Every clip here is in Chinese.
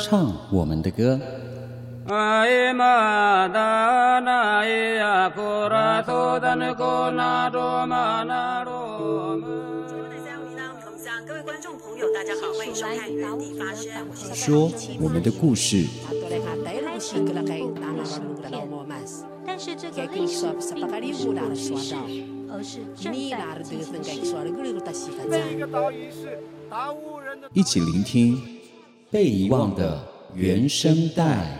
唱我们的歌。各位观众朋友，大家好，欢迎收看《原地发声》，说我们的故事。但是这个历史并不是过去式，而是正在进行式。一起聆听被遗忘的原声带。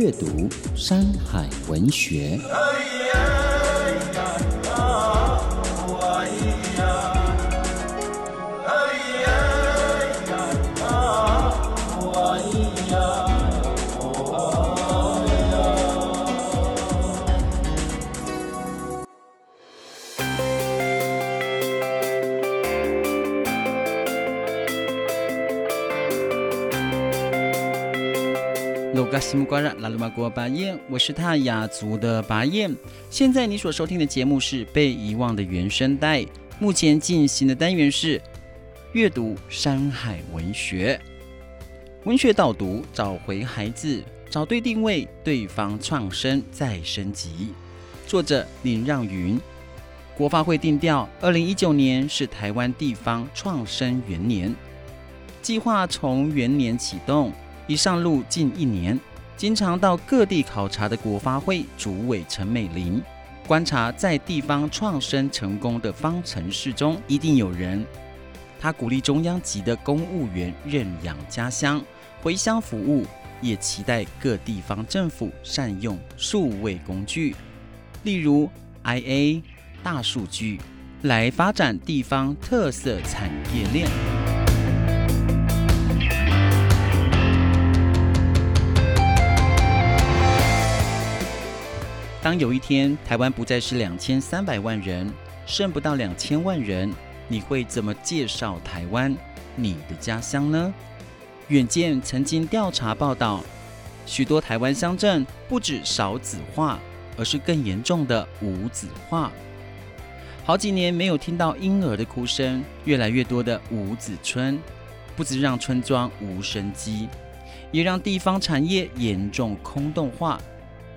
阅读山海文学。西木瓜拉拉鲁玛国巴彦，我是泰雅族的巴彦。现在你所收听的节目是《被遗忘的原声带》，目前进行的单元是阅读山海文学，文学导读，找回孩子，找对定位，对方创生再升级。作者林让云。国发会定调，二零一九年是台湾地方创生元年，计划从元年启动，已上路近一年。经常到各地考察的国发会主委陈美玲，观察在地方创生成功的方程式中，一定有人。他鼓励中央级的公务员认养家乡，回乡服务，也期待各地方政府善用数位工具，例如 IA 大数据，来发展地方特色产业链。当有一天台湾不再是两千三百万人，剩不到两千万人，你会怎么介绍台湾，你的家乡呢？远见曾经调查报道，许多台湾乡镇不止少子化，而是更严重的无子化。好几年没有听到婴儿的哭声，越来越多的无子村，不止让村庄无生机，也让地方产业严重空洞化。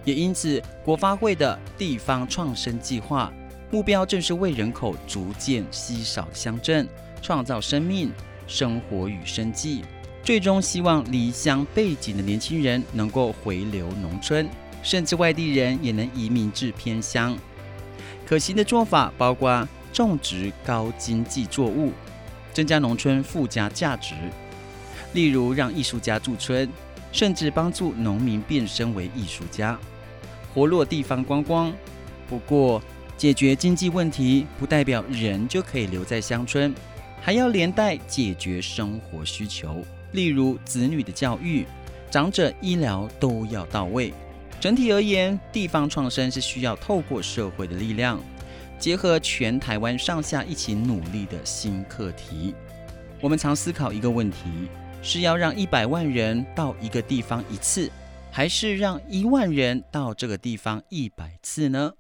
也因此，国发会的地方创生计划目标正是为人口逐渐稀少的乡镇创造生命、生活与生计，最终希望离乡背井的年轻人能够回流农村，甚至外地人也能移民至偏乡。可行的做法包括种植高经济作物，增加农村附加价值，例如让艺术家驻村，甚至帮助农民变身为艺术家。活络地方观光，不过解决经济问题不代表人就可以留在乡村，还要连带解决生活需求，例如子女的教育、长者医疗都要到位。整体而言，地方创生是需要透过社会的力量，结合全台湾上下一起努力的新课题。我们常思考一个问题：是要让一百万人到一个地方一次？还是让一万人到这个地方一百次呢？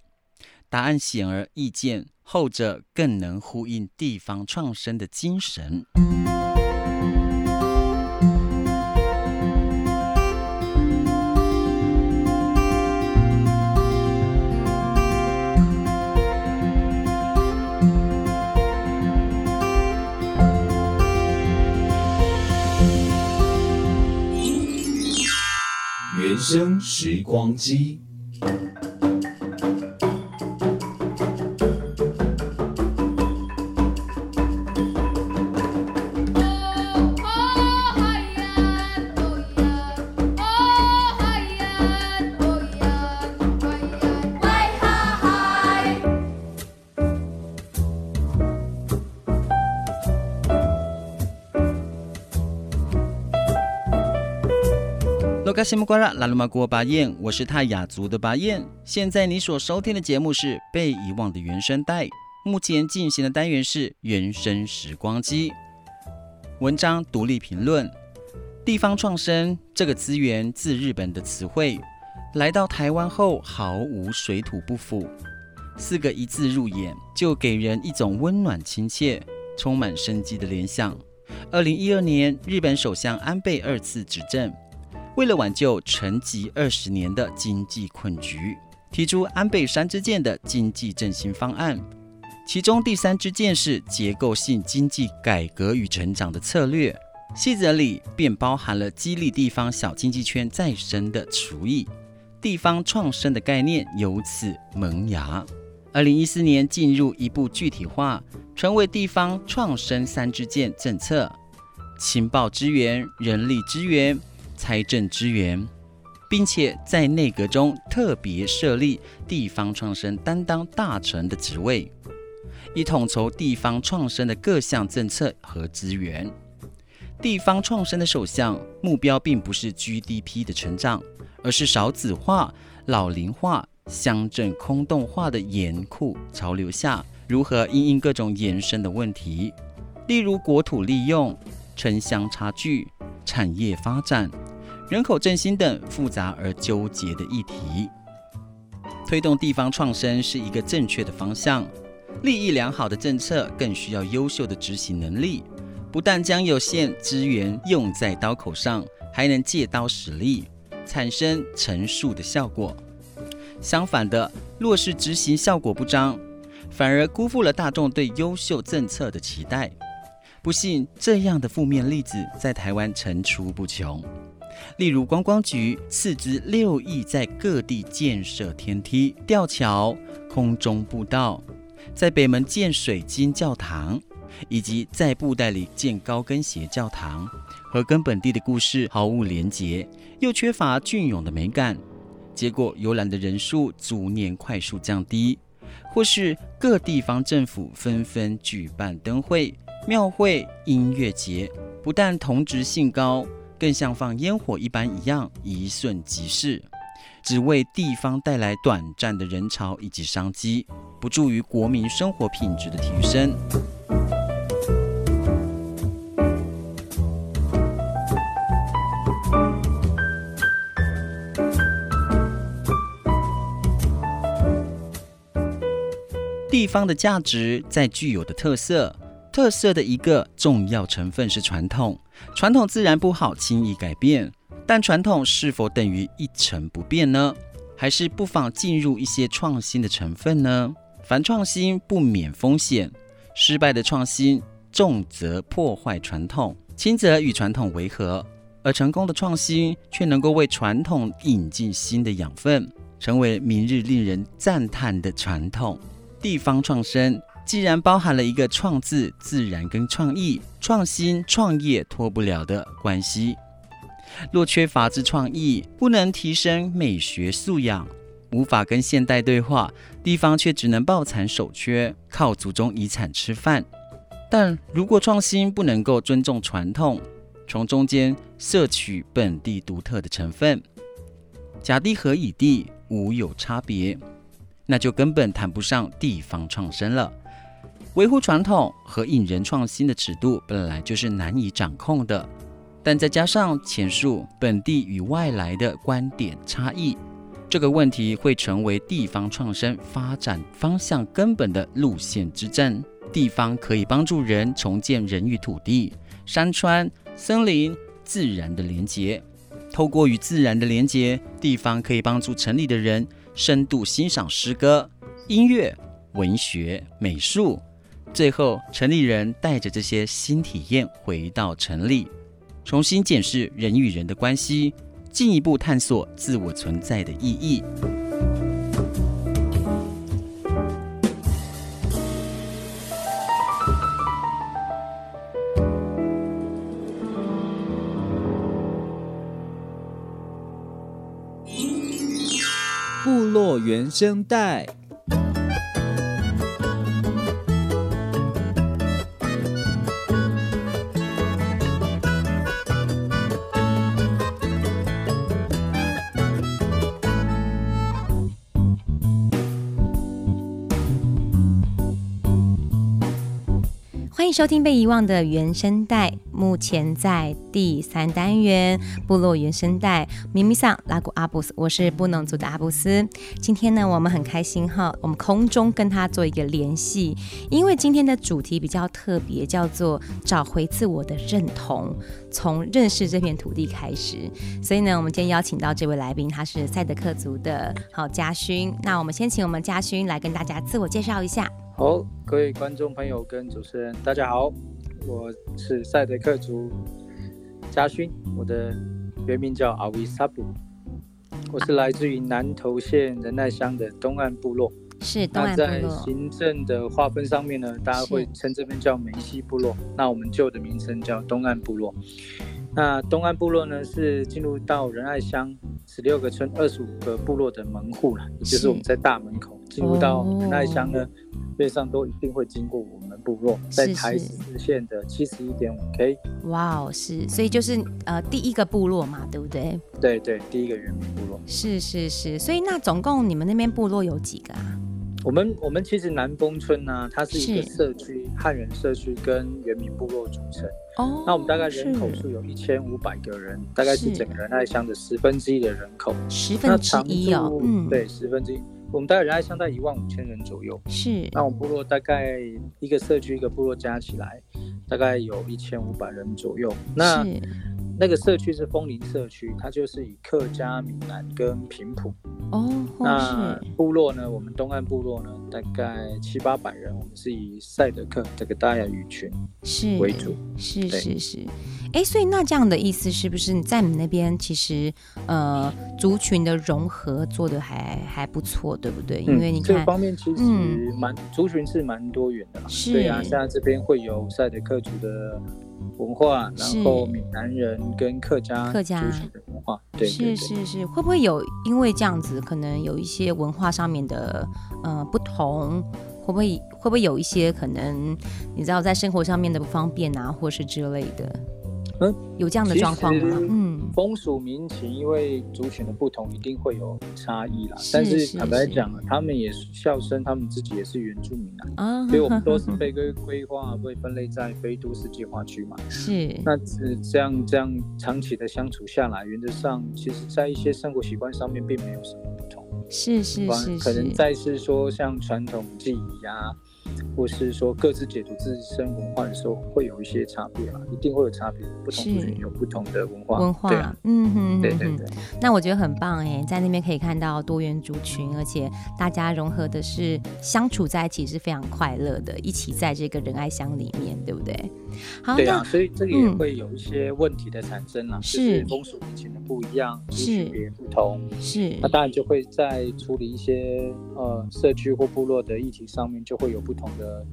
答案显而易见，后者更能呼应地方创生的精神。生时光机。西木瓜拉拉鲁玛国巴彦，我是泰雅族的巴彦。现在你所收听的节目是《被遗忘的原声带》，目前进行的单元是《原声时光机》。文章独立评论：地方创生这个资源自日本的词汇，来到台湾后毫无水土不服，四个一字入眼，就给人一种温暖亲切、充满生机的联想。二零一二年，日本首相安倍二次执政。为了挽救沉寂二十年的经济困局，提出安倍三支箭的经济振兴方案，其中第三支箭是结构性经济改革与成长的策略，细则里便包含了激励地方小经济圈再生的厨艺，地方创生的概念由此萌芽。二零一四年进入一步具体化，成为地方创生三支箭政策：情报支援、人力支援。财政支援，并且在内阁中特别设立地方创生担当大臣的职位，以统筹地方创生的各项政策和资源。地方创生的首相目标并不是 GDP 的成长，而是少子化、老龄化、乡镇空洞化的严酷潮流下，如何因应各种延伸的问题，例如国土利用、城乡差距。产业发展、人口振兴等复杂而纠结的议题，推动地方创生是一个正确的方向。利益良好的政策更需要优秀的执行能力，不但将有限资源用在刀口上，还能借刀使力，产生乘数的效果。相反的，若是执行效果不彰，反而辜负了大众对优秀政策的期待。不幸，这样的负面例子在台湾层出不穷。例如，观光局斥资六亿在各地建设天梯、吊桥、空中步道，在北门建水晶教堂，以及在布袋里建高跟鞋教堂，和跟本地的故事毫无连结，又缺乏隽永的美感。结果，游览的人数逐年快速降低，或是各地方政府纷纷举办灯会。庙会、音乐节不但同质性高，更像放烟火一般一样，一瞬即逝，只为地方带来短暂的人潮以及商机，不助于国民生活品质的提升。地方的价值在具有的特色。特色的一个重要成分是传统，传统自然不好轻易改变，但传统是否等于一成不变呢？还是不妨进入一些创新的成分呢？凡创新不免风险，失败的创新重则破坏传统，轻则与传统违和，而成功的创新却能够为传统引进新的养分，成为明日令人赞叹的传统。地方创生。既然包含了一个“创”字，自然跟创意、创新、创业脱不了的关系。若缺乏之创意，不能提升美学素养，无法跟现代对话，地方却只能抱残守缺，靠祖宗遗产吃饭。但如果创新不能够尊重传统，从中间摄取本地独特的成分，甲地和乙地无有差别，那就根本谈不上地方创生了。维护传统和引人创新的尺度本来就是难以掌控的，但再加上前述本地与外来的观点差异，这个问题会成为地方创生发展方向根本的路线之争。地方可以帮助人重建人与土地、山川、森林、自然的连结，透过与自然的连结，地方可以帮助城里的人深度欣赏诗歌、音乐、文学、美术。最后，城里人带着这些新体验回到城里，重新检视人与人的关系，进一步探索自我存在的意义。部落原声带。收听被遗忘的原声带，目前在第三单元部落原声带。咪咪桑拉古阿布斯，我是布农族的阿布斯。今天呢，我们很开心哈，我们空中跟他做一个联系，因为今天的主题比较特别，叫做找回自我的认同，从认识这片土地开始。所以呢，我们今天邀请到这位来宾，他是赛德克族的好嘉勋。那我们先请我们嘉勋来跟大家自我介绍一下。好，各位观众朋友跟主持人，大家好，我是赛德克族嘉勋，我的原名叫阿维萨布，我是来自于南投县仁爱乡的东岸部落。是东岸部落。那在行政的划分上面呢，大家会称这边叫梅西部落，那我们旧的名称叫东岸部落。那东岸部落呢，是进入到仁爱乡十六个村二十五个部落的门户了，也就是我们在大门口进入到仁爱乡呢。哦背上都一定会经过我们部落，在台十四线的七十一点五 K。哇哦，是，所以就是呃第一个部落嘛，对不对？对对，第一个原民部落。是是是，所以那总共你们那边部落有几个啊？我们我们其实南丰村呢、啊，它是一个社区，汉人社区跟原民部落组成。哦。那我们大概人口数有一千五百个人，大概是整个仁爱乡的十分之一的人口。十分之一哦。嗯。对，十分之一。我们大概人爱乡在一万五千人左右，是。那我们部落大概一个社区一个部落加起来，大概有一千五百人左右。那那个社区是枫林社区，它就是以客家、闽南跟平埔。哦。那部落呢？我们东岸部落呢，大概七八百人，我们是以赛德克这个大雅语群是为主。是是是。哎，所以那这样的意思是不是你在你们那边其实呃族群的融合做的还还不错，对不对？因为你看、嗯、这方面其实蛮、嗯、族群是蛮多元的。是。对啊，现在这边会有赛德克族的文化，然后闽南人跟客家客家族群的文化。对，对，对，是是是，会不会有因为这样子可能有一些文化上面的呃不同？会不会会不会有一些可能你知道在生活上面的不方便啊，或是之类的？嗯，有这样的状况吗？嗯，风俗民情，因为族群的不同，一定会有差异啦。但是坦白讲，他们也是笑声他们自己也是原住民啊，所以我们都是被规规划、被分类在非都市计划区嘛。是，那是这样这样长期的相处下来，原则上，其实在一些生活习惯上面，并没有什么不同。是是是，可能再是说像传统记忆啊。或是说各自解读自身文化的时候，会有一些差别嘛？一定会有差别，不同族群有不同的文化。文化，对啊，嗯哼，对对对。那我觉得很棒哎，在那边可以看到多元族群，而且大家融合的是相处在一起是非常快乐的，一起在这个仁爱乡里面，对不对？好，对啊，所以这个也会有一些问题的产生啊，是风俗民情的不一样，是别不同，是那当然就会在处理一些呃社区或部落的议题上面，就会有不同的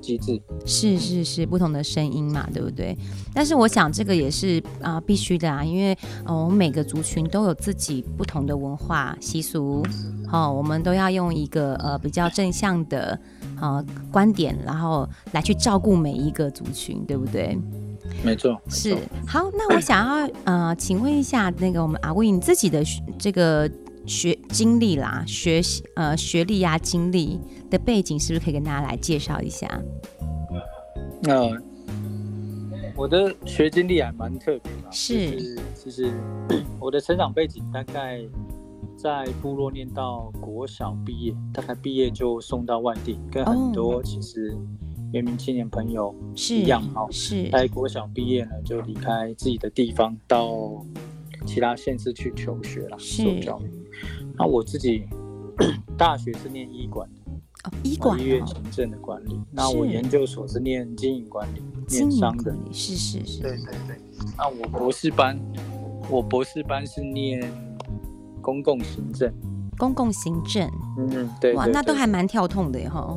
机制，是是是，不同的声音嘛，对不对？但是我想这个也是啊、呃、必须的啊，因为呃我们每个族群都有自己不同的文化习俗，好、哦，我们都要用一个呃比较正向的。呃，观点，然后来去照顾每一个族群，对不对？没错，是。好，那我想要呃，请问一下，那个我们阿威你自己的这个学经历啦，学习呃学历呀、啊、经历的背景，是不是可以跟大家来介绍一下？呃，我的学经历还蛮特别的，是，其实我的成长背景大概。在部落念到国小毕业，大概毕业就送到外地，跟很多其实原民青年朋友一样哈。是，在国小毕业呢，就离开自己的地方，到其他县市去求学了，受教育。那我自己大学是念医管的，哦，医管，医院行政的管理。那我研究所是念经营管理，念商的。是是是。对对对。那我博士班。我博士班是念公共行政。公共行政，嗯，对，对，哇，那都还蛮跳痛的哈。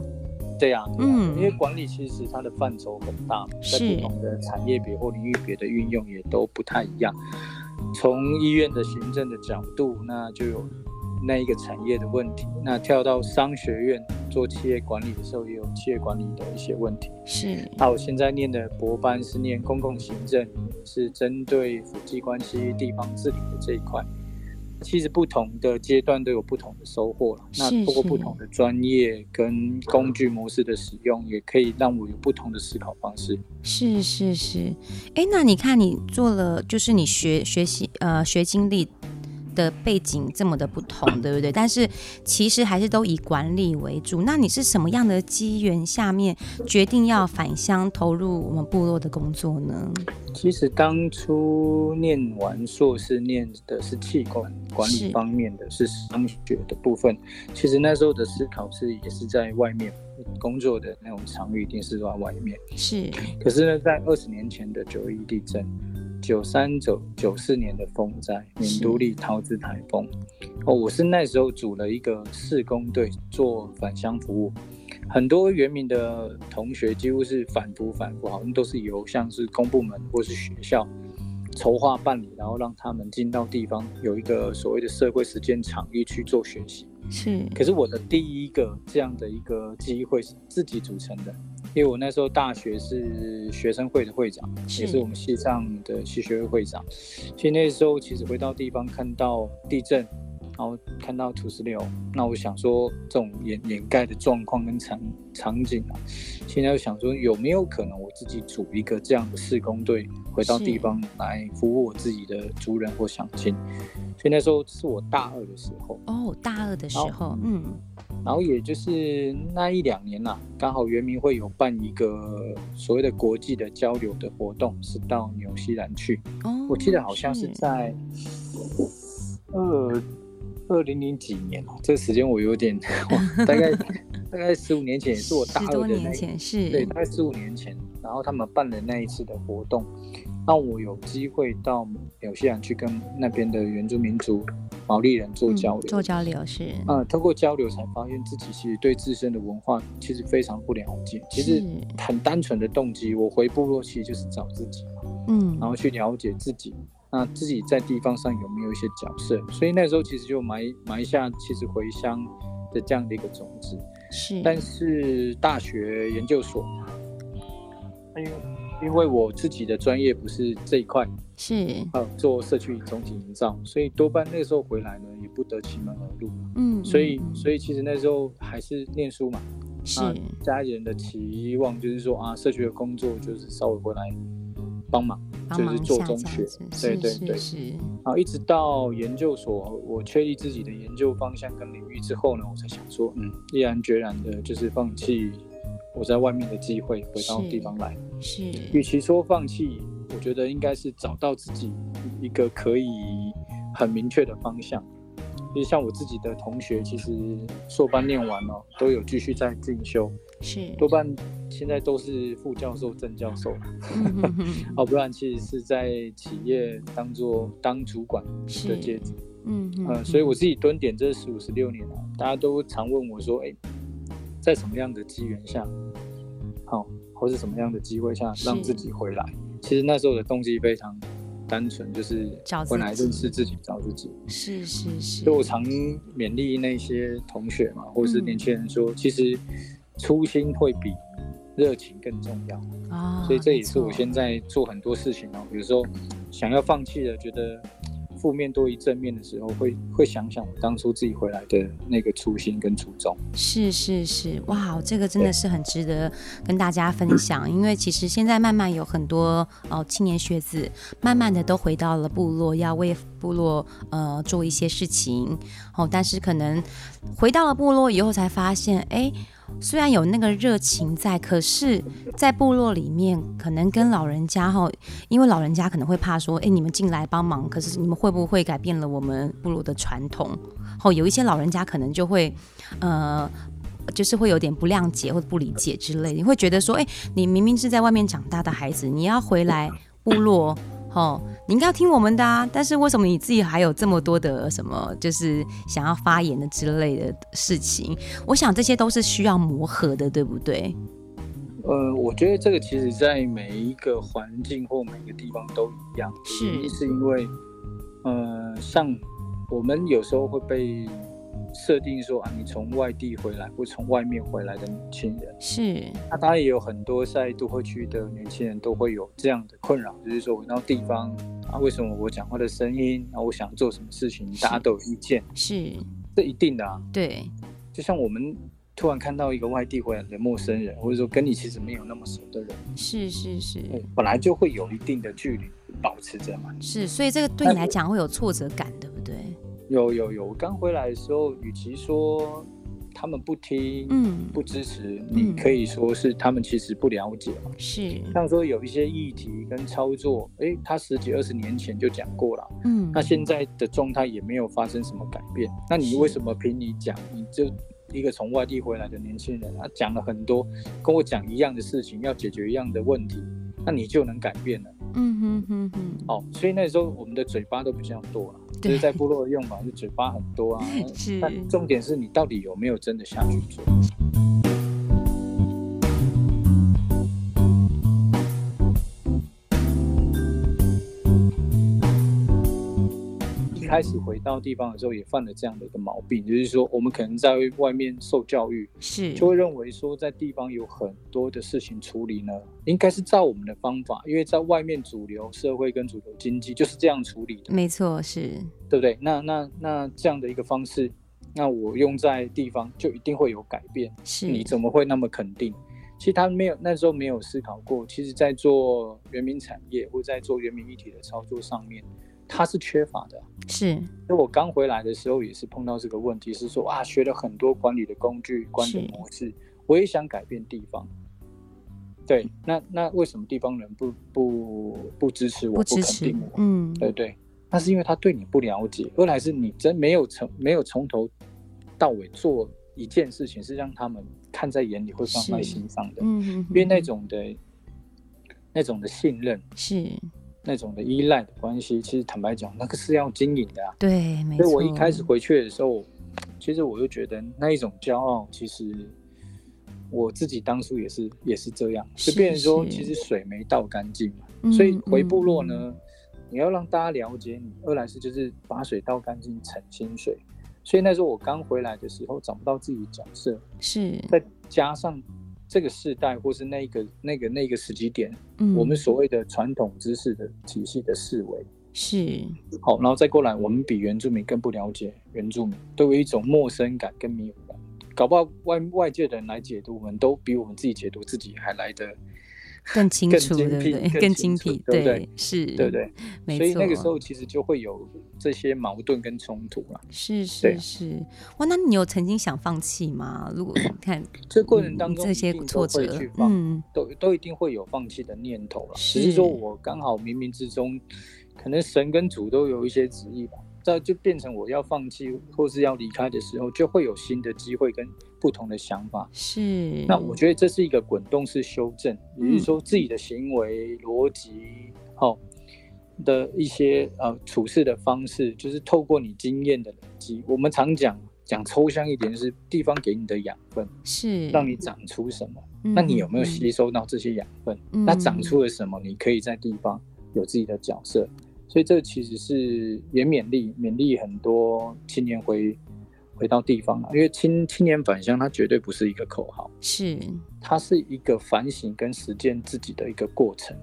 对呀、啊，嗯，因为管理其实它的范畴很大，在不同的产业别或领域别的运用也都不太一样。从医院的行政的角度，那就有那一个产业的问题；那跳到商学院做企业管理的时候，也有企业管理的一些问题。是。那我现在念的博班是念公共行政，是针对府际关系、地方治理的这一块。其实不同的阶段都有不同的收获了。那通过不同的专业跟工具模式的使用，也可以让我有不同的思考方式。是是是，哎，那你看你做了，就是你学学习呃学经历。的背景这么的不同，对不对？但是其实还是都以管理为主。那你是什么样的机缘下面决定要返乡投入我们部落的工作呢？其实当初念完硕士，念的是气管管理方面的，是商学的部分。其实那时候的思考是，也是在外面工作的那种场域，一定是在外面。是。可是呢，在二十年前的九一地震。九三九九四年的风灾，闽都立桃子台风，哦，我是那时候组了一个志工队做返乡服务，很多原民的同学几乎是反复反复，好像都是由像是公部门或是学校筹划办理，然后让他们进到地方有一个所谓的社会实践场域去做学习。是，可是我的第一个这样的一个机会是自己组成的。因为我那时候大学是学生会的会长，也是我们系上的系学会会长。所以那时候其实回到地方看到地震，然后看到土石流，那我想说这种掩掩盖的状况跟场场景啊，现在就想说有没有可能我自己组一个这样的施工队，回到地方来服务我自己的族人或乡亲。所以那时候是我大二的时候。哦，大二的时候，嗯。然后也就是那一两年啦、啊，刚好圆明会有办一个所谓的国际的交流的活动，是到纽西兰去。哦，我记得好像是在二二零零几年哦，这个时间我有点，大概大概十五年前，也是我大二的那一年，是，对，大概十五年前，然后他们办了那一次的活动。让我有机会到纽西兰去跟那边的原住民族毛利人做交流，嗯、做交流是，嗯，通过交流才发现自己其实对自身的文化其实非常不了解。其实很单纯的动机，我回部落其实就是找自己嘛，嗯，然后去了解自己，那自己在地方上有没有一些角色？所以那时候其实就埋埋下其实回乡的这样的一个种子。是，但是大学研究所，因为。因为我自己的专业不是这一块，是呃做社区总体营造，所以多半那个时候回来呢，也不得其门而入。嗯，所以所以其实那时候还是念书嘛，是家人的期望就是说啊，社区的工作就是稍微回来帮忙，就是做中学，对对对，是。然后一直到研究所，我确立自己的研究方向跟领域之后呢，我才想说，嗯，毅然决然的就是放弃。我在外面的机会回到地方来，是。与其说放弃，我觉得应该是找到自己一个可以很明确的方向。就是像我自己的同学，其实硕班念完了，都有继续在进修，是。多半现在都是副教授、正教授，哦，不然其实是在企业当做当主管的阶级。嗯嗯。所以我自己蹲点这十五十六年了，大家都常问我说，哎。在什么样的机缘下，好，或是什么样的机会下，让自己回来？其实那时候的动机非常单纯，就是回来认识自己，找自己。是是是。所以我常勉励那些同学嘛，或是年轻人说，嗯、其实初心会比热情更重要啊。所以这也是我现在做很多事情哦，比如说想要放弃了，觉得。负面多于正面的时候，会会想想我当初自己回来的那个初心跟初衷。是是是，哇，这个真的是很值得跟大家分享。因为其实现在慢慢有很多哦青年学子，慢慢的都回到了部落，要为部落呃做一些事情。哦，但是可能回到了部落以后，才发现，哎。虽然有那个热情在，可是，在部落里面，可能跟老人家哈，因为老人家可能会怕说，哎，你们进来帮忙，可是你们会不会改变了我们部落的传统？哦，有一些老人家可能就会，呃，就是会有点不谅解或者不理解之类，你会觉得说，哎，你明明是在外面长大的孩子，你要回来部落。哦，你应该要听我们的啊。但是为什么你自己还有这么多的什么，就是想要发言的之类的事情？我想这些都是需要磨合的，对不对？呃，我觉得这个其实在每一个环境或每个地方都一样，是是因为，呃，像我们有时候会被。设定说啊，你从外地回来或从外面回来的年轻人是，那当然也有很多在都会区的年轻人都会有这样的困扰，就是说我到地方啊，为什么我讲话的声音啊，我想做什么事情，大家都有意见，是，这一定的啊，对，就像我们突然看到一个外地回来的陌生人，或者说跟你其实没有那么熟的人，是是是，本来就会有一定的距离保持着嘛，是，所以这个对你来讲会有挫折感，对不对？有有有，我刚回来的时候，与其说他们不听，嗯，不支持，你可以说是他们其实不了解嘛。是，像说有一些议题跟操作，哎、欸，他十几二十年前就讲过了，嗯，那现在的状态也没有发生什么改变，那你为什么凭你讲，你就一个从外地回来的年轻人，他讲了很多跟我讲一样的事情，要解决一样的问题，那你就能改变了？嗯哼哼哼，哦，所以那时候我们的嘴巴都比较多了，就是在部落的用法，就嘴巴很多啊。是，但重点是你到底有没有真的下去做？开始回到地方的时候，也犯了这样的一个毛病，就是说，我们可能在外面受教育，是就会认为说，在地方有很多的事情处理呢，应该是照我们的方法，因为在外面主流社会跟主流经济就是这样处理的，没错，是对不对？那那那这样的一个方式，那我用在地方就一定会有改变，是你怎么会那么肯定？其实他没有那时候没有思考过，其实在做原民产业或在做原民一体的操作上面。他是缺乏的，是。所以我刚回来的时候也是碰到这个问题，是说啊，学了很多管理的工具、管理模式，我也想改变地方。对，那那为什么地方人不不不支持我，不肯定我？嗯，对对。那是因为他对你不了解，二来是你真没有从没有从头到尾做一件事情，是让他们看在眼里，会放在心上的。嗯，因为那种的，那种的信任是。那种的依赖的关系，其实坦白讲，那个是要经营的啊。对，没错。所以我一开始回去的时候，其实我就觉得那一种骄傲，其实我自己当初也是也是这样，就变成说，其实水没倒干净嘛。所以回部落呢，你要让大家了解你，二来是就是把水倒干净，澄清水。所以那时候我刚回来的时候，找不到自己的角色，是再加上。这个世代，或是那个、那个、那个时机点，嗯，我们所谓的传统知识的体系的思维是好，然后再过来，我们比原住民更不了解原住民，都有一种陌生感跟迷糊感，搞不好外外界的人来解读，我们都比我们自己解读自己还来得。更清楚，对不对？更精辟，对不对？是，对不对？没错。所以那个时候其实就会有这些矛盾跟冲突了。是是是，哇，那你有曾经想放弃吗？如果你看 这过程当中这些挫折，嗯，都都一定会有放弃的念头了。只是说我刚好冥冥之中，可能神跟主都有一些旨意吧。这就变成我要放弃或是要离开的时候，就会有新的机会跟不同的想法。是，那我觉得这是一个滚动式修正，也就是说自己的行为逻辑，好、嗯、的一些呃处事的方式，就是透过你经验的累积。我们常讲讲抽象一点，就是地方给你的养分，是让你长出什么、嗯，那你有没有吸收到这些养分、嗯？那长出了什么？你可以在地方有自己的角色。所以这其实是也勉励勉励很多青年回回到地方啊，因为青青年返乡，它绝对不是一个口号，是它是一个反省跟实践自己的一个过程。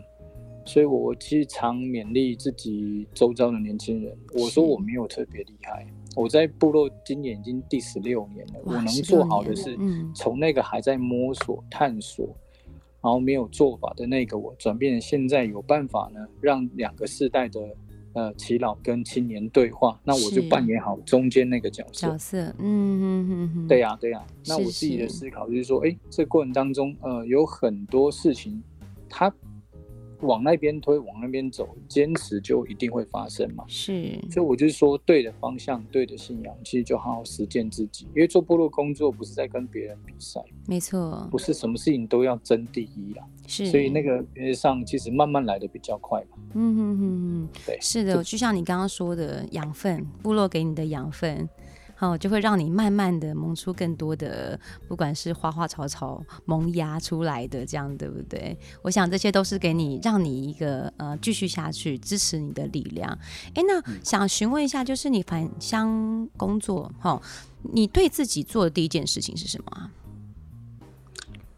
所以我其实常勉励自己周遭的年轻人，我说我没有特别厉害，我在部落今年已经第十六年了，我能做好的是从那个还在摸索探索。然后没有做法的那个我，转变成现在有办法呢，让两个世代的呃耆老跟青年对话，那我就扮演好中间那个角色。角色，嗯嗯嗯嗯，对呀、啊、对呀、啊。那我自己的思考就是说，哎，这过程当中，呃，有很多事情，它往那边推，往那边走，坚持就一定会发生嘛。是，所以我就是说，对的方向，对的信仰，其实就好好实践自己。因为做部落工作不是在跟别人比赛，没错，不是什么事情都要争第一啦。是，所以那个上其实慢慢来的比较快嘛。嗯嗯嗯嗯，对，是的，就像你刚刚说的养分，部落给你的养分。好，就会让你慢慢的萌出更多的，不管是花花草草萌芽出来的，这样对不对？我想这些都是给你，让你一个呃继续下去支持你的力量。哎，那想询问一下，就是你返乡工作，哈，你对自己做的第一件事情是什么啊？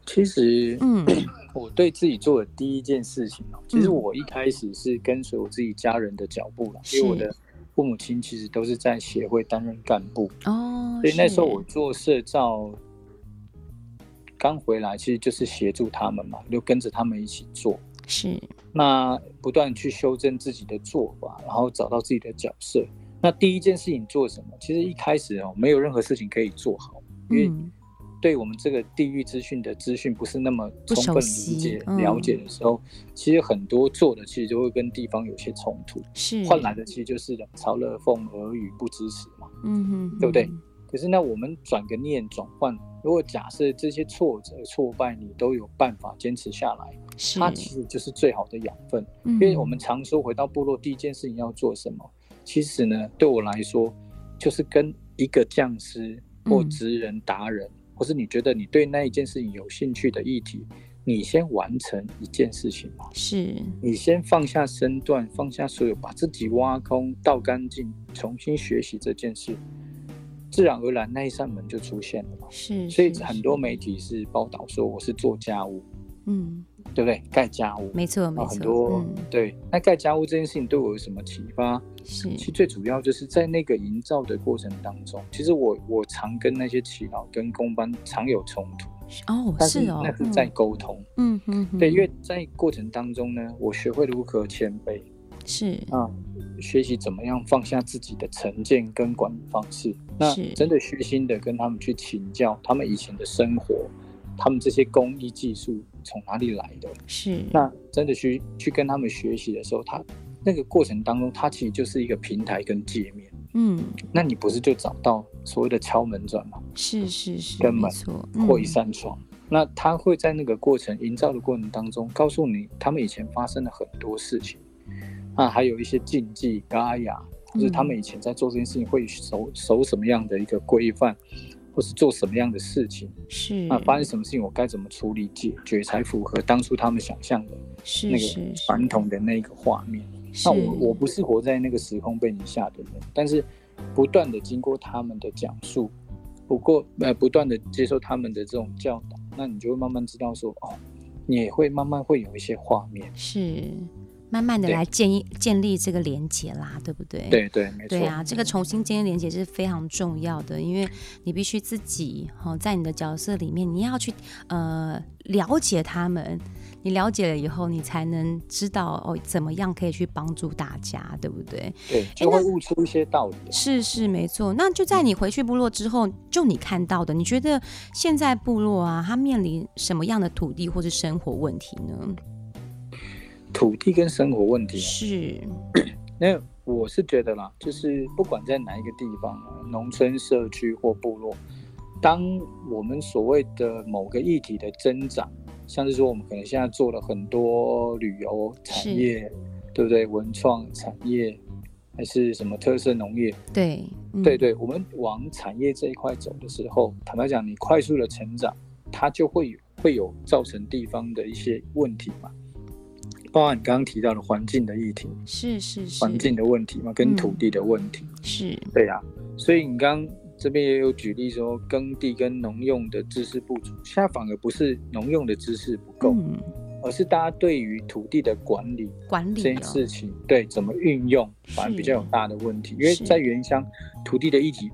其实，嗯，我对自己做的第一件事情哦，其实我一开始是跟随我自己家人的脚步了，因为我的。父母亲其实都是在协会担任干部哦，所以那时候我做社造刚回来，其实就是协助他们嘛，就跟着他们一起做。是，那不断去修正自己的做法，然后找到自己的角色。那第一件事情做什么？其实一开始哦，没有任何事情可以做好，因为。对我们这个地域资讯的资讯不是那么充分理解、嗯、了解的时候，其实很多做的其实就会跟地方有些冲突，是换来的其实就是冷嘲热讽、耳语、不支持嘛，嗯哼，对不对？可是那，我们转个念转换，如果假设这些挫折、挫败你都有办法坚持下来，它其实就是最好的养分。因为我们常说回到部落第一件事情要做什么，其实呢，对我来说就是跟一个匠师或职人达人。嗯或是你觉得你对那一件事情有兴趣的议题，你先完成一件事情嘛？是，你先放下身段，放下所有，把自己挖空、倒干净，重新学习这件事，自然而然那一扇门就出现了嘛。是，所以很多媒体是报道说我是做家务，嗯，对不对？盖家务，没错，没错。很多、嗯、对，那盖家务这件事情对我有什么启发？是，其实最主要就是在那个营造的过程当中，其实我我常跟那些耆老跟工班常有冲突哦，但是那是在沟通，嗯。嗯，对，因为在过程当中呢，我学会如何谦卑，是。啊，学习怎么样放下自己的成见跟管理方式，那真的虚心的跟他们去请教他们以前的生活，他们这些工艺技术从哪里来的，是那真的去去跟他们学习的时候，他。那个过程当中，他其实就是一个平台跟界面。嗯，那你不是就找到所谓的敲门砖吗？是是是，跟门或一扇窗。嗯、那他会在那个过程营造的过程当中，告诉你他们以前发生了很多事情。那，还有一些禁忌、嘎雅，就是他们以前在做这件事情会守守什么样的一个规范，或是做什么样的事情。是那，发生什么事情我该怎么处理解决才符合当初他们想象的那个传统的那个画面。那我我不是活在那个时空背景下的人，但是不断的经过他们的讲述，不过呃不断的接受他们的这种教导，那你就会慢慢知道说哦，你也会慢慢会有一些画面，是慢慢的来建立建立这个连接啦，对不对？对对没错。对啊，这个重新建立连接是非常重要的，因为你必须自己哈在你的角色里面，你要去呃了解他们。你了解了以后，你才能知道哦，怎么样可以去帮助大家，对不对？对，就会悟出一些道理。是是没错。那就在你回去部落之后，就你看到的，你觉得现在部落啊，它面临什么样的土地或是生活问题呢？土地跟生活问题是。那我是觉得啦，就是不管在哪一个地方啊，农村、社区或部落，当我们所谓的某个议题的增长。像是说，我们可能现在做了很多旅游产业，对不对？文创产业，还是什么特色农业？对，嗯、对对，我们往产业这一块走的时候，坦白讲，你快速的成长，它就会有会有造成地方的一些问题嘛，包含你刚刚提到的环境的议题，是是是，环境的问题嘛，跟土地的问题，嗯、是。对呀、啊，所以你刚。这边也有举例说，耕地跟农用的知识不足，现在反而不是农用的知识不够，嗯、而是大家对于土地的管理管理这件事情，对怎么运用，反而比较有大的问题。因为在原乡，土地的议题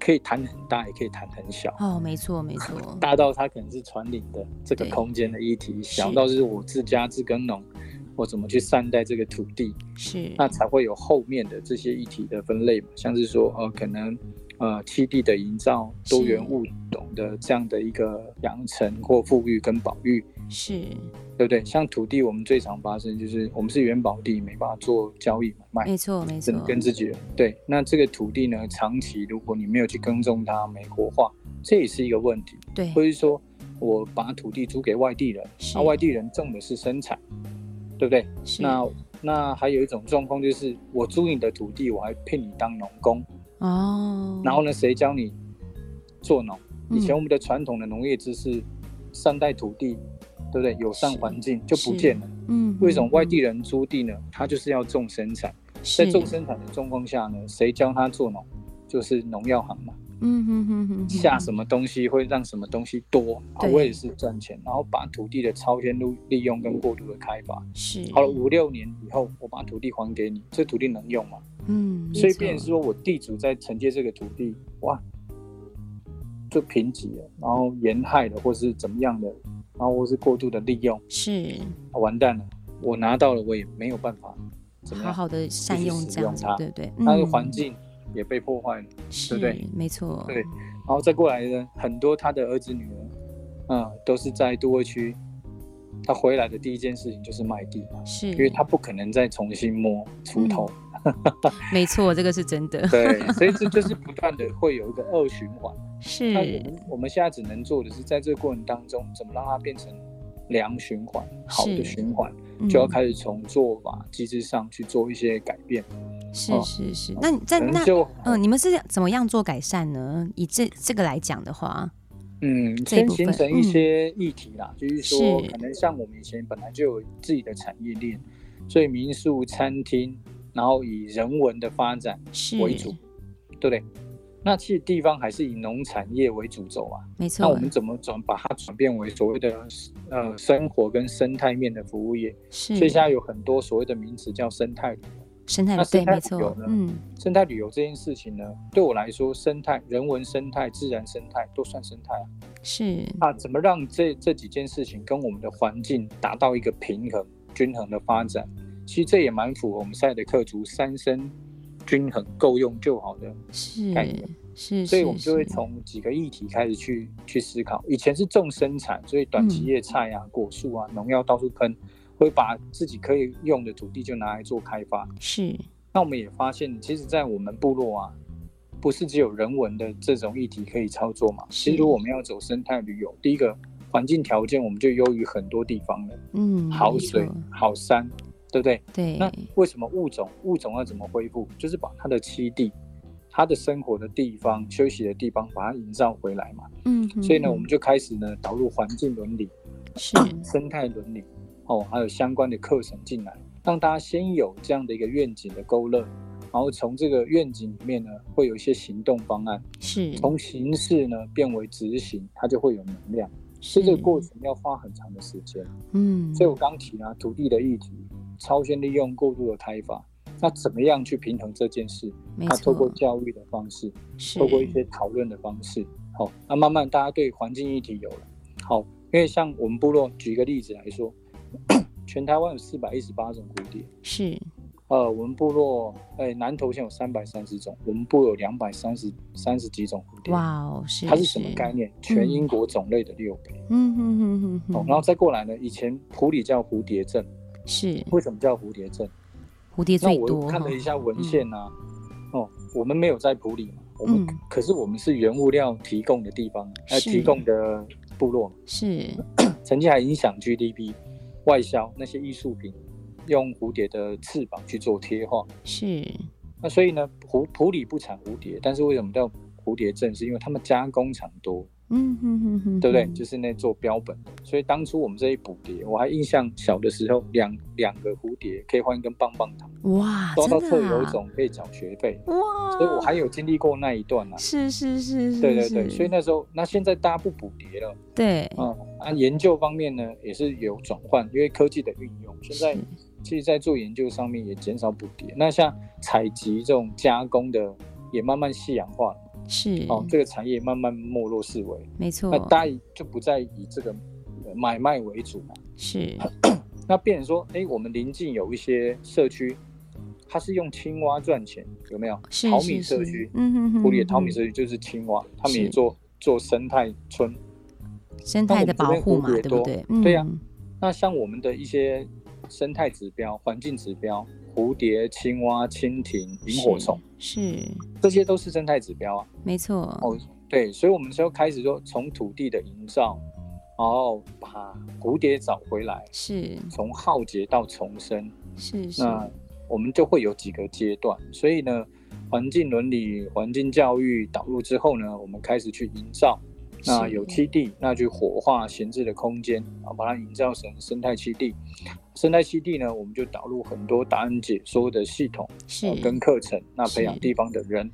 可以谈很大，也可以谈很小。哦，没错没错，大到它可能是传领的这个空间的议题，小到是我自家自耕农，我怎么去善待这个土地，是那才会有后面的这些议题的分类嘛，像是说，呃，可能。呃，栖地的营造、多元物种的这样的一个养成或富裕跟保育，是，对不对？像土地，我们最常发生就是我们是元宝地，没办法做交易买卖，没错没错，跟自己人。对，那这个土地呢，长期如果你没有去耕种它，没活化，这也是一个问题。对，或者说我把土地租给外地人，那外地人种的是生产，对不对？那那还有一种状况就是，我租你的土地，我还聘你当农工哦。然后呢，谁教你做农？以前我们的传统的农业知识，善待土地，对不对？友善环境就不见了。嗯。为什么外地人租地呢？他就是要重生产，在重生产的状况下呢，谁教他做农？就是农药行嘛。嗯哼哼哼，下什么东西会让什么东西多，啊，我也是赚钱，然后把土地的超前利利用跟过度的开发，是。好了五六年以后，我把土地还给你，这土地能用吗？嗯，所以变说我地主在承接这个土地，哇，就贫瘠了，然后沿害的，或是怎么样的，然后或是过度的利用，是，完蛋了，我拿到了，我也没有办法怎么样好好的善用这样子，对对，那个环境。也被破坏了，对不对？没错。对，然后再过来呢，很多他的儿子女儿，嗯，都是在都会区，他回来的第一件事情就是卖地嘛，是，因为他不可能再重新摸锄头。嗯、没错，这个是真的。对，所以这就是不断的会有一个恶循环。是。那我们我们现在只能做的是，在这个过程当中，怎么让它变成良循环，好的循环，就要开始从做法机制上去做一些改变。是是是，哦、那你在那嗯、呃，你们是怎么样做改善呢？以这这个来讲的话，嗯，先形成一些议题啦，嗯、就是说，可能像我们以前本来就有自己的产业链，所以民宿、餐厅，然后以人文的发展为主，对不对？那其实地方还是以农产业为主轴啊，没错。那我们怎么转把它转变为所谓的呃生活跟生态面的服务业？是，所以现在有很多所谓的名词叫生态旅游。生态对，没错，嗯，生态旅游这件事情呢，对我来说，生态、人文生态、自然生态都算生态啊。是啊，怎么让这这几件事情跟我们的环境达到一个平衡、均衡的发展？其实这也蛮符合我们赛德克族三生均衡、够用就好的概念。是，所以我们就会从几个议题开始去去思考。以前是重生产，所以短期叶菜啊、果树啊、农药到处喷。会把自己可以用的土地就拿来做开发，是。那我们也发现，其实，在我们部落啊，不是只有人文的这种议题可以操作嘛。其实，如果我们要走生态旅游，第一个环境条件我们就优于很多地方了。嗯，好水、好山，对不对？对。那为什么物种物种要怎么恢复？就是把它的栖地、它的生活的地方、休息的地方，把它营造回来嘛。嗯。所以呢，我们就开始呢导入环境伦理，是 生态伦理。哦，还有相关的课程进来，让大家先有这样的一个愿景的勾勒，然后从这个愿景里面呢，会有一些行动方案，是从形式呢变为执行，它就会有能量。是这个过程要花很长的时间，嗯，所以我刚提了土地的议题，超先利用过度的开发，那怎么样去平衡这件事？没错。它透过教育的方式，是透过一些讨论的方式，好，那慢慢大家对环境议题有了，好，因为像我们部落举一个例子来说。全台湾有四百一十八种蝴蝶，是，呃，我们部落，哎、欸，南投县有三百三十种，我们部有两百三十三十几种蝴蝶，哇哦，是，它是什么概念？嗯、全英国种类的六倍，嗯哼哼哼哼，哦，然后再过来呢，以前普里叫蝴蝶镇，是，为什么叫蝴蝶镇？蝴蝶最多。那我看了一下文献啊，嗯、哦，我们没有在普里嘛，我们、嗯、可是我们是原物料提供的地方，呃，提供的部落是，曾经还影响 GDP。外销那些艺术品，用蝴蝶的翅膀去做贴画，是。那所以呢，埔埔里不产蝴蝶，但是为什么叫蝴蝶镇？是因为他们加工厂多。嗯哼哼哼，对不对？就是那做标本的，所以当初我们这一捕蝶，我还印象小的时候，两两个蝴蝶可以换一根棒棒糖，哇，抓到特有种可以缴学费，哇，所以我还有经历过那一段啊，是是是是，对对对，所以那时候，那现在大家不捕蝶了，对，嗯，啊，研究方面呢也是有转换，因为科技的运用，现在其实在做研究上面也减少捕蝶，那像采集这种加工的也慢慢夕阳化了。是哦，这个产业慢慢没落式微，没错。那大家就不再以这个买卖为主嘛。是，那变成说，哎，我们临近有一些社区，它是用青蛙赚钱，有没有？是是是。淘米社区，嗯哼哼，埔里的淘米社区就是青蛙，他们也做做生态村，生态的保护嘛，对不对？对呀、啊。那像我们的一些生态指标、环境指标，蝴蝶、青蛙、蜻蜓、萤火虫，是这些都是生态指标啊。没错。哦，对，所以我们就开始说从土地的营造，然后把蝴蝶找回来，是从浩劫到重生，是是。那我们就会有几个阶段，所以呢，环境伦理、环境教育导入之后呢，我们开始去营造。那有栖地，那去活化闲置的空间啊，把它营造成生态栖地。生态栖地呢，我们就导入很多答案解说的系统，是跟课程。那培养地方的人，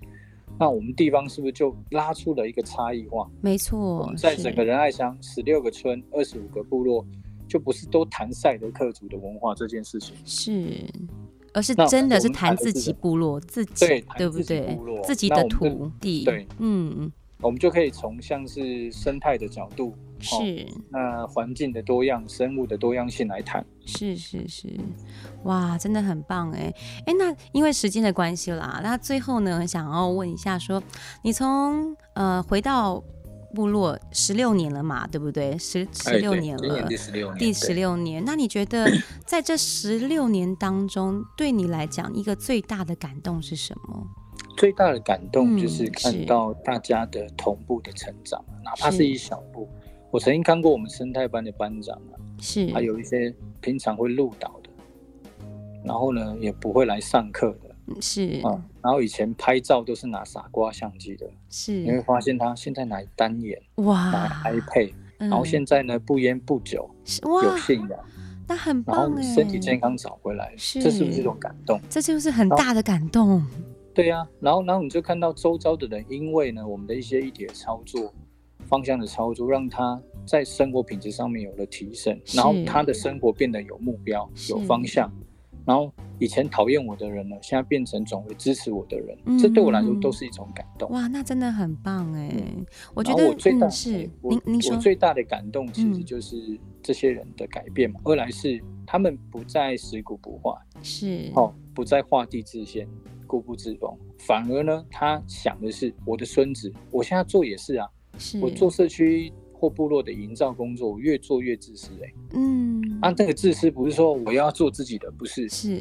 那我们地方是不是就拉出了一个差异化？没错，在整个仁爱乡十六个村、二十五个部落，就不是都谈赛德克族的文化这件事情，是，而是真的是谈自己部落自己，对，对不对？自己的土地，对，嗯。我们就可以从像是生态的角度，是、哦、那环境的多样、生物的多样性来谈。是是是，哇，真的很棒哎哎，那因为时间的关系啦，那最后呢，想要问一下说，说你从呃回到部落十六年了嘛，对不对？十十六年了，第十六年，第十六年。那你觉得 在这十六年当中，对你来讲一个最大的感动是什么？最大的感动就是看到大家的同步的成长，嗯、哪怕是一小步。我曾经看过我们生态班的班长啊，是，还有一些平常会录导的，然后呢也不会来上课的，是啊、嗯。然后以前拍照都是拿傻瓜相机的，是。你会发现他现在拿单眼，哇，拿 iPad，、嗯、然后现在呢不烟不酒，哇，有信仰，那很棒哎，身体健康找回来，是，这是不是一种感动？这就是很大的感动。对呀、啊，然后然后你就看到周遭的人，因为呢，我们的一些一体的操作、方向的操作，让他在生活品质上面有了提升，然后他的生活变得有目标、有方向。然后以前讨厌我的人呢，现在变成总会支持我的人，嗯、这对我来说都是一种感动。哇，那真的很棒哎、嗯！我觉得我最大、嗯、是我您您说我最大的感动，其实就是这些人的改变嘛。嗯、二来是他们不再食古不化，是哦，不再画地自限。固步自封，反而呢，他想的是我的孙子。我现在做也是啊，是我做社区或部落的营造工作，我越做越自私哎、欸。嗯，啊，这个自私不是说我要做自己的，不是，是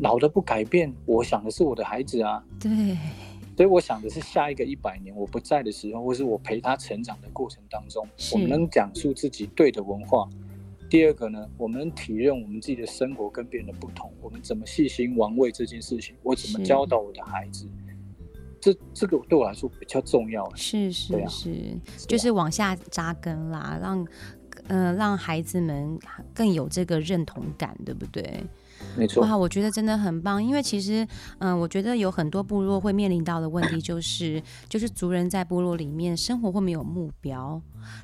老的不改变。我想的是我的孩子啊，对，所以我想的是下一个一百年我不在的时候，或是我陪他成长的过程当中，我们能讲述自己对的文化。第二个呢，我们体认我们自己的生活跟别人的不同，我们怎么细心玩味这件事情，我怎么教导我的孩子，这这个对我来说比较重要。是是是，是，就是往下扎根啦，让呃让孩子们更有这个认同感，对不对？没错，哇，我觉得真的很棒，因为其实，嗯、我觉得有很多部落会面临到的问题就是，就是族人在部落里面生活会没有目标，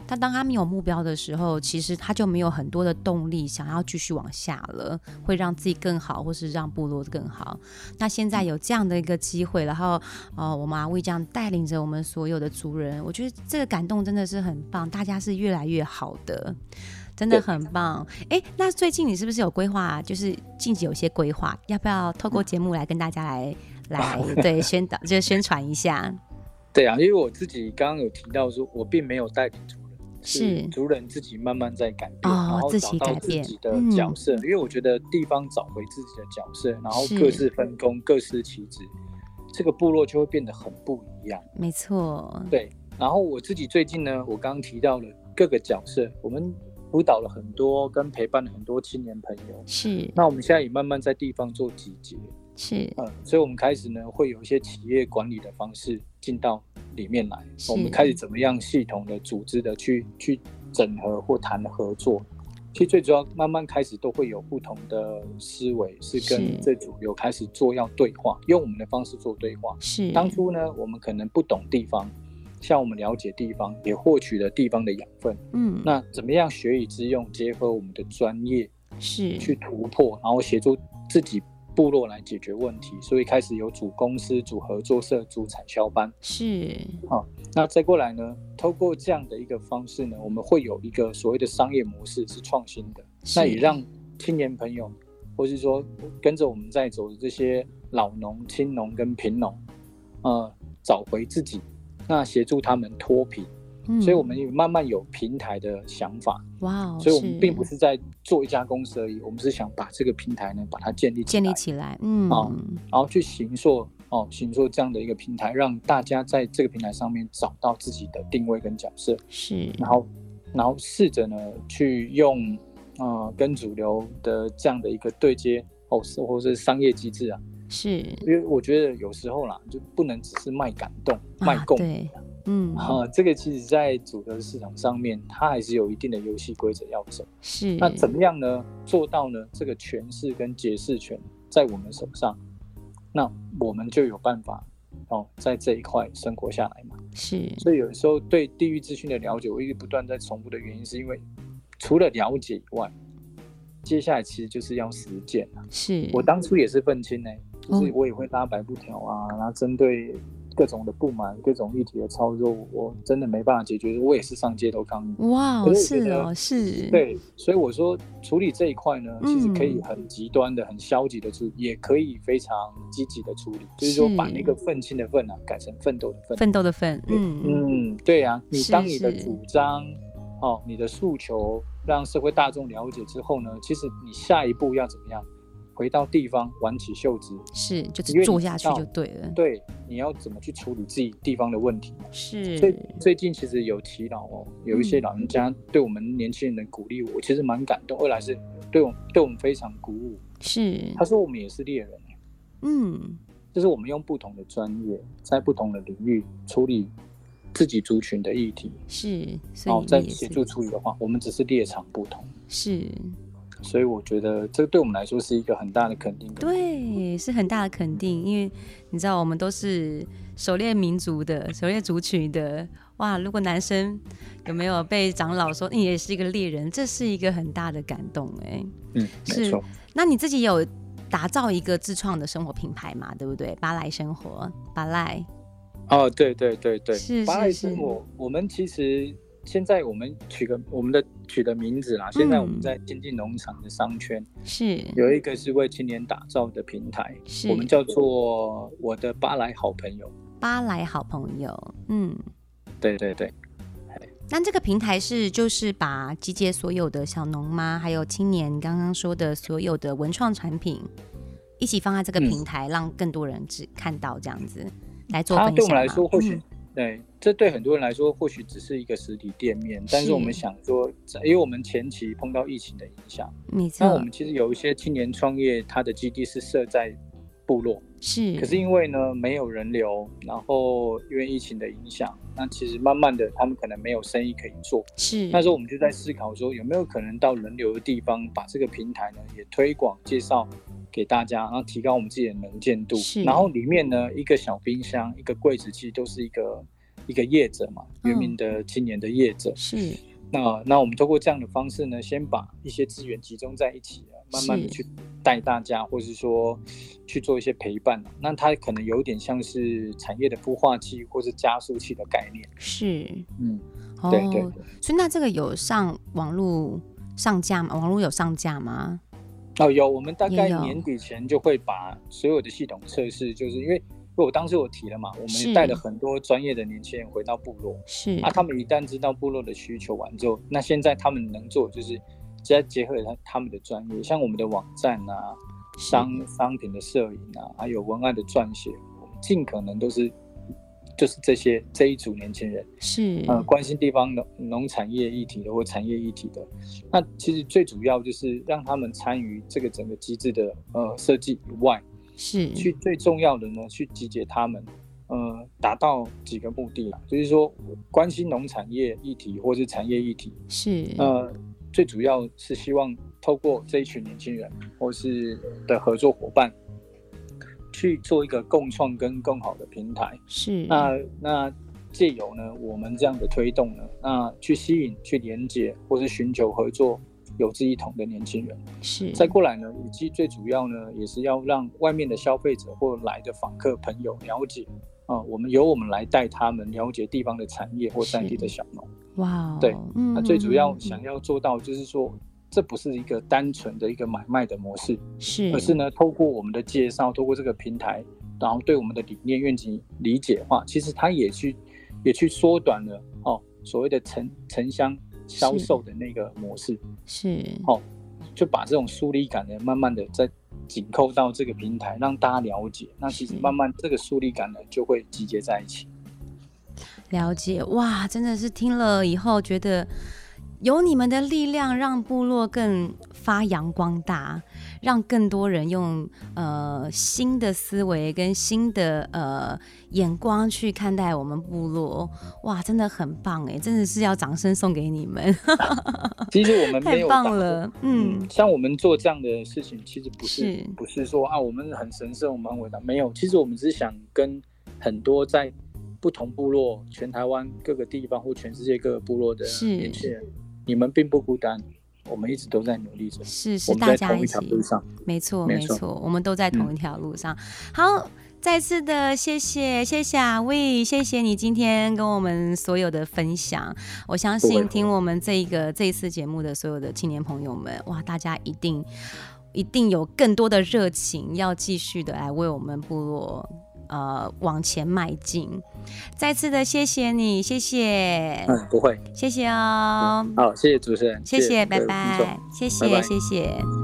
但当他没有目标的时候，其实他就没有很多的动力想要继续往下了，会让自己更好，或是让部落更好。那现在有这样的一个机会，然后，呃，我们阿威这样带领着我们所有的族人，我觉得这个感动真的是很棒，大家是越来越好的。真的很棒，哎，那最近你是不是有规划？就是近期有些规划，要不要透过节目来跟大家来、嗯、来 对宣导，就宣传一下？对啊，因为我自己刚刚有提到说，我并没有带领族人，是族人自己慢慢在改变，哦、然后找到自己的角色、嗯。因为我觉得地方找回自己的角色，然后各自分工、各司其职，这个部落就会变得很不一样。没错，对。然后我自己最近呢，我刚刚提到了各个角色，我们。辅导了很多，跟陪伴了很多青年朋友。是。那我们现在也慢慢在地方做集结。是。嗯，所以我们开始呢，会有一些企业管理的方式进到里面来。我们开始怎么样系统的、组织的去去整合或谈合作。其实最主要，慢慢开始都会有不同的思维，是跟这组有开始做要对话，用我们的方式做对话。是。当初呢，我们可能不懂地方。像我们了解地方，也获取了地方的养分。嗯，那怎么样学以致用，结合我们的专业，是去突破，然后协助自己部落来解决问题。所以开始有组公司、组合作社、组产销班。是，好，那再过来呢？透过这样的一个方式呢，我们会有一个所谓的商业模式是创新的，那也让青年朋友，或是说跟着我们在走的这些老农、青农跟贫农，呃，找回自己。那协助他们脱贫，嗯，所以我们也慢慢有平台的想法。哇哦！所以我们并不是在做一家公司而已，我们是想把这个平台呢，把它建立起来建立起来，嗯，哦，然后去行塑哦，行塑这样的一个平台，让大家在这个平台上面找到自己的定位跟角色，是，然后然后试着呢去用呃跟主流的这样的一个对接哦，或是商业机制啊。是，因为我觉得有时候啦，就不能只是卖感动、啊、卖共鸣，嗯啊，这个其实，在主流市场上面，它还是有一定的游戏规则要走。是，那怎么样呢？做到呢？这个诠释跟解释权在我们手上，那我们就有办法哦，在这一块生活下来嘛。是，所以有时候对地域资讯的了解，我一直不断在重复的原因，是因为除了了解以外，接下来其实就是要实践。是我当初也是愤青呢。就是我也会拉白布条啊，然后针对各种的不满、各种议题的操作，我真的没办法解决，我也是上街头抗议。哇，是哦，是。对，所以我说处理这一块呢，其实可以很极端的、很消极的处理，也可以非常积极的处理，就是说把那个愤青的愤啊改成奋斗的奋。奋斗的奋，嗯嗯，对啊，你当你的主张哦，你的诉求让社会大众了解之后呢，其实你下一步要怎么样？回到地方，挽起袖子，是，就是做下去就对了。对，你要怎么去处理自己地方的问题？是。所以最近其实有祈祷哦，有一些老人家对我们年轻人的鼓励，我其实蛮感动。二来是对我对我们非常鼓舞。是。他说我们也是猎人。嗯。就是我们用不同的专业，在不同的领域处理自己族群的议题。是。然后在协助处理的话，我们只是猎场不同。是。所以我觉得这对我们来说是一个很大的肯定。对，是很大的肯定，因为你知道我们都是狩猎民族的、狩猎族群的。哇，如果男生有没有被长老说你也是一个猎人，这是一个很大的感动哎。嗯，是。没错。那你自己有打造一个自创的生活品牌嘛？对不对？巴莱生活，巴莱。哦，对对对对，是。巴莱生活，我们其实。现在我们取个我们的取的名字啦。现在我们在经济农场的商圈是有一个是为青年打造的平台，是我们叫做我的巴莱好朋友。巴莱好朋友，嗯，对对对。那这个平台是就是把集结所有的小农吗？还有青年刚刚说的所有的文创产品一起放在这个平台，嗯、让更多人只看到这样子来做分享。对我们来说，或许、嗯。对，这对很多人来说或许只是一个实体店面，但是我们想说，因为我们前期碰到疫情的影响，没错。那我们其实有一些青年创业，它的基地是设在部落，是。可是因为呢没有人流，然后因为疫情的影响，那其实慢慢的他们可能没有生意可以做，是。那时候我们就在思考说，有没有可能到人流的地方，把这个平台呢也推广介绍给大家，然后提高我们自己的能见度。是，然后里面呢，一个小冰箱，一个柜子，其实都是一个一个业者嘛，原民的青年的业者。是，那那我们通过这样的方式呢，先把一些资源集中在一起，慢慢的去带大家，或是说去做一些陪伴。那它可能有点像是产业的孵化器，或是加速器的概念。是，嗯，对对，对。所以那这个有上网络上架吗？网络有上架吗？哦，有，我们大概年底前就会把所有的系统测试，就是因为，因为我当时我提了嘛，我们带了很多专业的年轻人回到部落，是。啊，他们一旦知道部落的需求完之后，那现在他们能做就是再结合他他们的专业，像我们的网站啊，商商品的摄影啊，还有文案的撰写，我们尽可能都是。就是这些这一组年轻人是。呃关心地方农农产业议题的或产业议题的，那其实最主要就是让他们参与这个整个机制的呃设计以外，是。去最重要的呢去集结他们，呃达到几个目的啦，就是说关心农产业议题或是产业议题是。呃最主要是希望透过这一群年轻人或是的合作伙伴。去做一个共创跟更好的平台，是。那那借由呢我们这样的推动呢，那去吸引、去连接或是寻求合作有志一同的年轻人，是。再过来呢，以及最主要呢，也是要让外面的消费者或来的访客朋友了解啊、呃，我们由我们来带他们了解地方的产业或在地的小农，哇，对，那最主要想要做到就是说。这不是一个单纯的一个买卖的模式，是，而是呢，透过我们的介绍，透过这个平台，然后对我们的理念愿景理解的话，其实它也去也去缩短了哦，所谓的城城乡销售的那个模式，是，哦，就把这种疏离感呢，慢慢的在紧扣到这个平台，让大家了解。那其实慢慢这个疏离感呢，就会集结在一起。了解，哇，真的是听了以后觉得。有你们的力量，让部落更发扬光大，让更多人用呃新的思维跟新的呃眼光去看待我们部落。哇，真的很棒哎，真的是要掌声送给你们。其实我们没有太棒了，嗯，像我们做这样的事情，其实不是，是不是说啊，我们很神圣，我们很伟大，没有。其实我们只是想跟很多在不同部落、全台湾各个地方或全世界各个部落的年轻人。你们并不孤单，我们一直都在努力着。是是，大家一起。没错没错，我们都在同一条路上。嗯、好，再次的谢谢谢谢阿威，谢谢你今天跟我们所有的分享。我相信听我们这一个这一次节目的所有的青年朋友们，哇，大家一定一定有更多的热情，要继续的来为我们部落。呃，往前迈进，再次的谢谢你，谢谢。嗯，不会，谢谢哦。好，谢谢主持人，谢谢，拜拜，谢谢，谢谢。